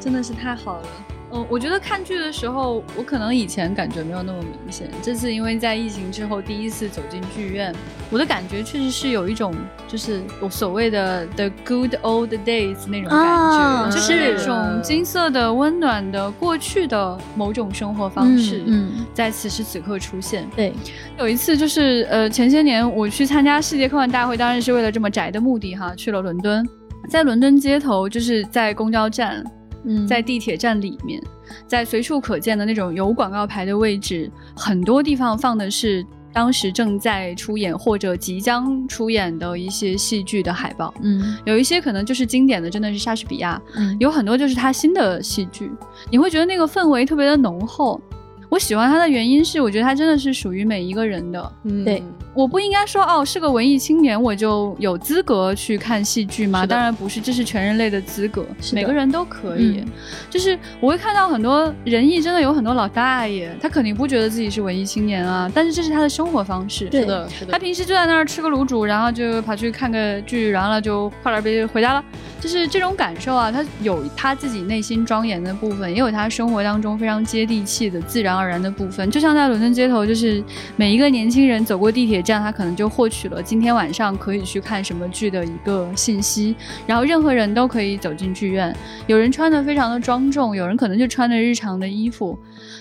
真的是太好了。嗯，我觉得看剧的时候，我可能以前感觉没有那么明显，这次因为在疫情之后第一次走进剧院，我的感觉确实是有一种就是我所谓的 the good old days 那种感觉，啊就是那种金色的、温暖的过去的某种生活方式，嗯嗯在此时此刻出现。对，有一次就是呃前些年我去参加世界科幻大会，当然是为了这么宅的目的哈，去了伦敦，在伦敦街头就是在公交站。嗯在地铁站里面，在随处可见的那种有广告牌的位置，很多地方放的是当时正在出演或者即将出演的一些戏剧的海报。嗯有一些可能就是经典的，真的是莎士比亚；嗯有很多就是他新的戏剧，你会觉得那个氛围特别的浓厚。我喜欢他的原因是，我觉得他真的是属于每一个人的。嗯对我不应该说哦，是个文艺青年，我就有资格去看戏剧吗？当然不是，这是全人类的资格，每个人都可以。嗯就是我会看到很多人艺，真的有很多老大爷，他肯定不觉得自己是文艺青年啊，但是这是他的生活方式。是的，是的，他平时就在那儿吃个卤煮，然后就跑去看个剧，然后了就快点别回家了，就是这种感受啊。他有他自己内心庄严的部分，也有他生活当中非常接地气的自然而然的部分。就像在伦敦街头，就是每一个年轻人走过地铁站，他可能就获取了今天晚上可以去看什么剧的一个信息。然后任何人都可以走进剧院，有人穿的非常的庄重，有人可能就穿着日常的衣服。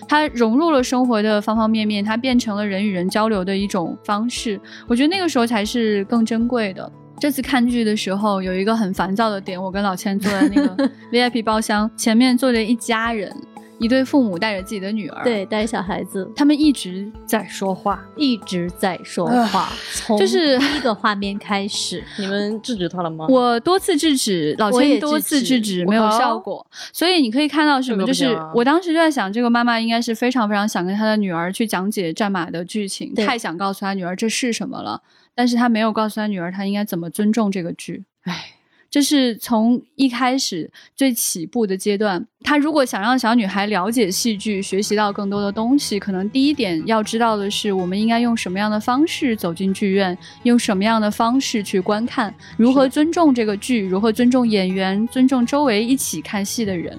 它融入了生活的方方面面，它变成了人与人交流的一种方式。我觉得那个时候才是更珍贵的。这次看剧的时候，有一个很烦躁的点，我跟老千坐在那个 *laughs* VIP 包厢前面，坐着一家人，一对父母带着自己的女儿，，对，带小孩子他们一直在说话。一直在说话，从就是第一个画面开始。你们制止他了吗？我多次制止，老千多次制止，没有效果。所以你可以看到什么？就是我当时就在想，这个妈妈应该是非常非常想跟她的女儿去讲解战马的剧情，太想告诉她女儿这是什么了，但是她没有告诉她女儿她应该怎么尊重这个剧。唉，这是从一开始最起步的阶段。他如果想让小女孩了解戏剧，学习到更多的东西，可能第一点要知道的是，我们应该用什么样的方式走进剧院，用什么样的方式去观看，如何尊重这个剧，如何尊重演员，尊重周围一起看戏的人。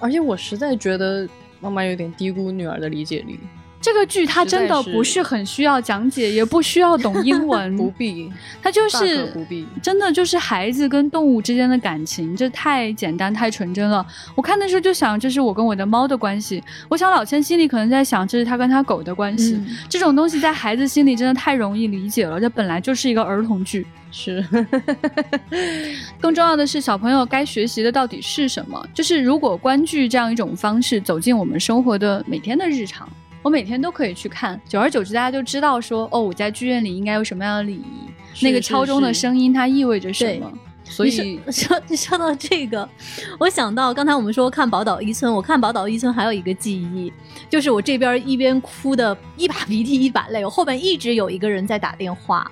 而且我实在觉得妈妈有点低估女儿的理解力。这个剧它真的不是很需要讲解，*laughs* 也不需要懂英文，*laughs* 不必，它就是不必。真的就是孩子跟动物之间的感情，这太简单太纯真了。我看的时候就想，这是我跟我的猫的关系。我想老千心里可能在想，这是他跟他狗的关系。嗯这种东西在孩子心里真的太容易理解了，这本来就是一个儿童剧。是，*laughs* 更重要的是，小朋友该学习的到底是什么？就是如果观剧这样一种方式走进我们生活的每天的日常，我每天都可以去看，久而久之，大家就知道说，哦，我在剧院里应该有什么样的礼仪，那个敲钟的声音它意味着什么。所以说 *laughs* 说说到这个，我想到刚才我们说看宝岛一村，我看宝岛一村还有一个记忆，就是我这边一边哭的一把鼻涕一把泪，我后边一直有一个人在打电话，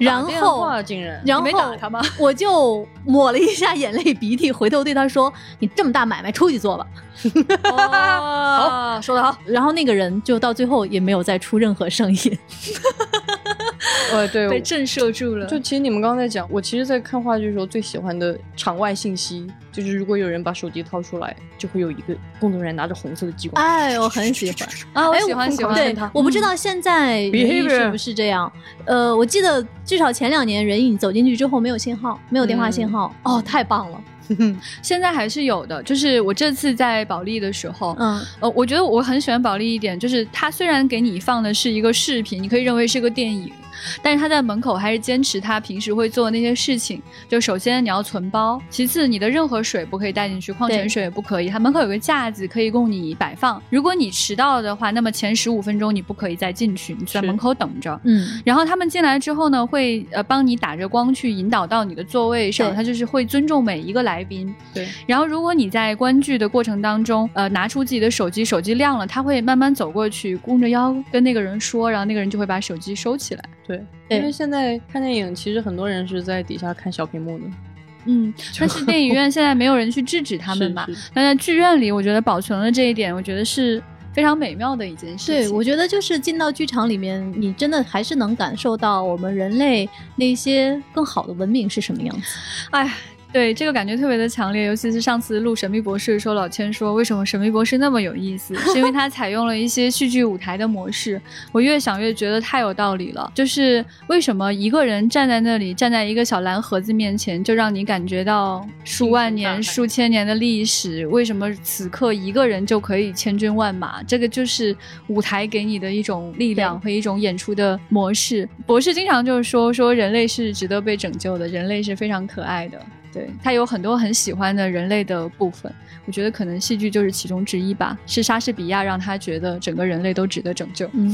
然电后然然后没打他吗？*laughs* 我就抹了一下眼泪鼻涕，回头对他说：“你这么大买卖，出去做吧。哦，*laughs* 说得好，”然后那个人就到最后也没有再出任何声音。*laughs* 呃，对，我被震慑住了。就其实你们刚刚在讲，我其实，在看话剧的时候最喜欢的场外信息，就是如果有人把手机掏出来，就会有一个工作人员拿着红色的激光。哎，我很喜欢。*laughs* 啊，我哎喜欢喜欢我不知道现在人影是不是这样。呃，我记得至少前两年人影走进去之后没有信号，没有电话信号。哦，太棒了。*laughs* 现在还是有的。就是我这次在保利的时候，嗯呃，我觉得我很喜欢保利一点，就是它虽然给你放的是一个视频，你可以认为是个电影，但是他在门口还是坚持他平时会做的那些事情。就首先你要存包，其次你的任何水不可以带进去，矿泉水也不可以。他门口有个架子可以供你摆放。如果你迟到的话，那么前十五分钟你不可以再进去，你就在门口等着。嗯然后他们进来之后呢，会呃帮你打着光去引导到你的座位上，他就是会尊重每一个来宾。对，然后如果你在观剧的过程当中，呃，拿出自己的手机，手机亮了，他会慢慢走过去，弓着腰跟那个人说，然后那个人就会把手机收起来。对，因为现在看电影，其实很多人是在底下看小屏幕的。嗯，但是电影院现在没有人去制止他们嘛是是，但在剧院里，我觉得保存了这一点，我觉得是非常美妙的一件事情。对，我觉得就是进到剧场里面，你真的还是能感受到我们人类那些更好的文明是什么样子。哎，对这个感觉特别的强烈，尤其是上次录《神秘博士》的时候，老千说为什么《神秘博士》那么有意思，是因为它采用了一些戏剧舞台的模式。我越想越觉得太有道理了，就是为什么一个人站在那里，站在一个小蓝盒子面前，就让你感觉到数万年、数千年的历史？为什么此刻一个人就可以千军万马？这个就是舞台给你的一种力量和一种演出的模式。博士经常就是说，说人类是值得被拯救的，人类是非常可爱的。对他有很多很喜欢的人类的部分，我觉得可能戏剧就是其中之一吧。是莎士比亚让他觉得整个人类都值得拯救。嗯，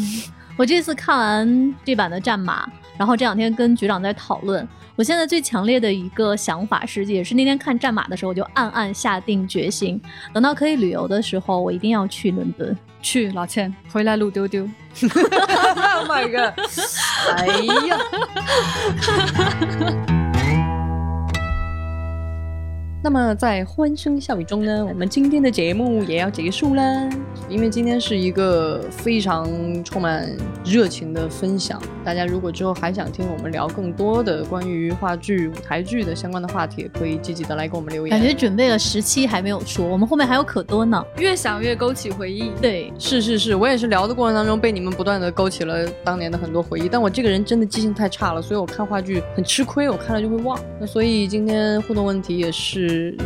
我这次看完这版的《战马》，然后这两天跟局长在讨论。我现在最强烈的一个想法是，也是那天看《战马》的时候，我就暗暗下定决心，等到可以旅游的时候，我一定要去伦敦。去老千，回来录丢丢。*laughs* *laughs* Oh my god！哎呀，*laughs* 那么在欢声笑语中呢，我们今天的节目也要结束啦。因为今天是一个非常充满热情的分享，大家如果之后还想听我们聊更多的关于话剧、舞台剧的相关的话题，也可以积极的来给我们留言。感觉准备了十期还没有说，我们后面还有可多呢。越想越勾起回忆。对，是是是，我也是聊的过程当中被你们不断的勾起了当年的很多回忆。但我这个人真的记性太差了，所以我看话剧很吃亏，我看了就会忘。那所以今天互动问题也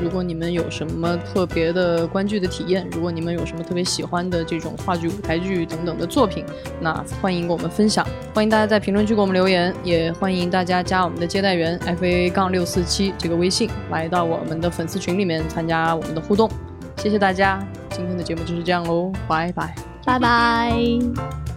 如果你们有什么特别的观剧的体验，如果你们有什么特别喜欢的这种话剧、舞台剧等等的作品，那欢迎跟我们分享。欢迎大家在评论区给我们留言，也欢迎大家加我们的接待员 f a 杠六四七这个微信，来到我们的粉丝群里面参加我们的互动。谢谢大家，今天的节目就是这样喽，拜拜。拜拜。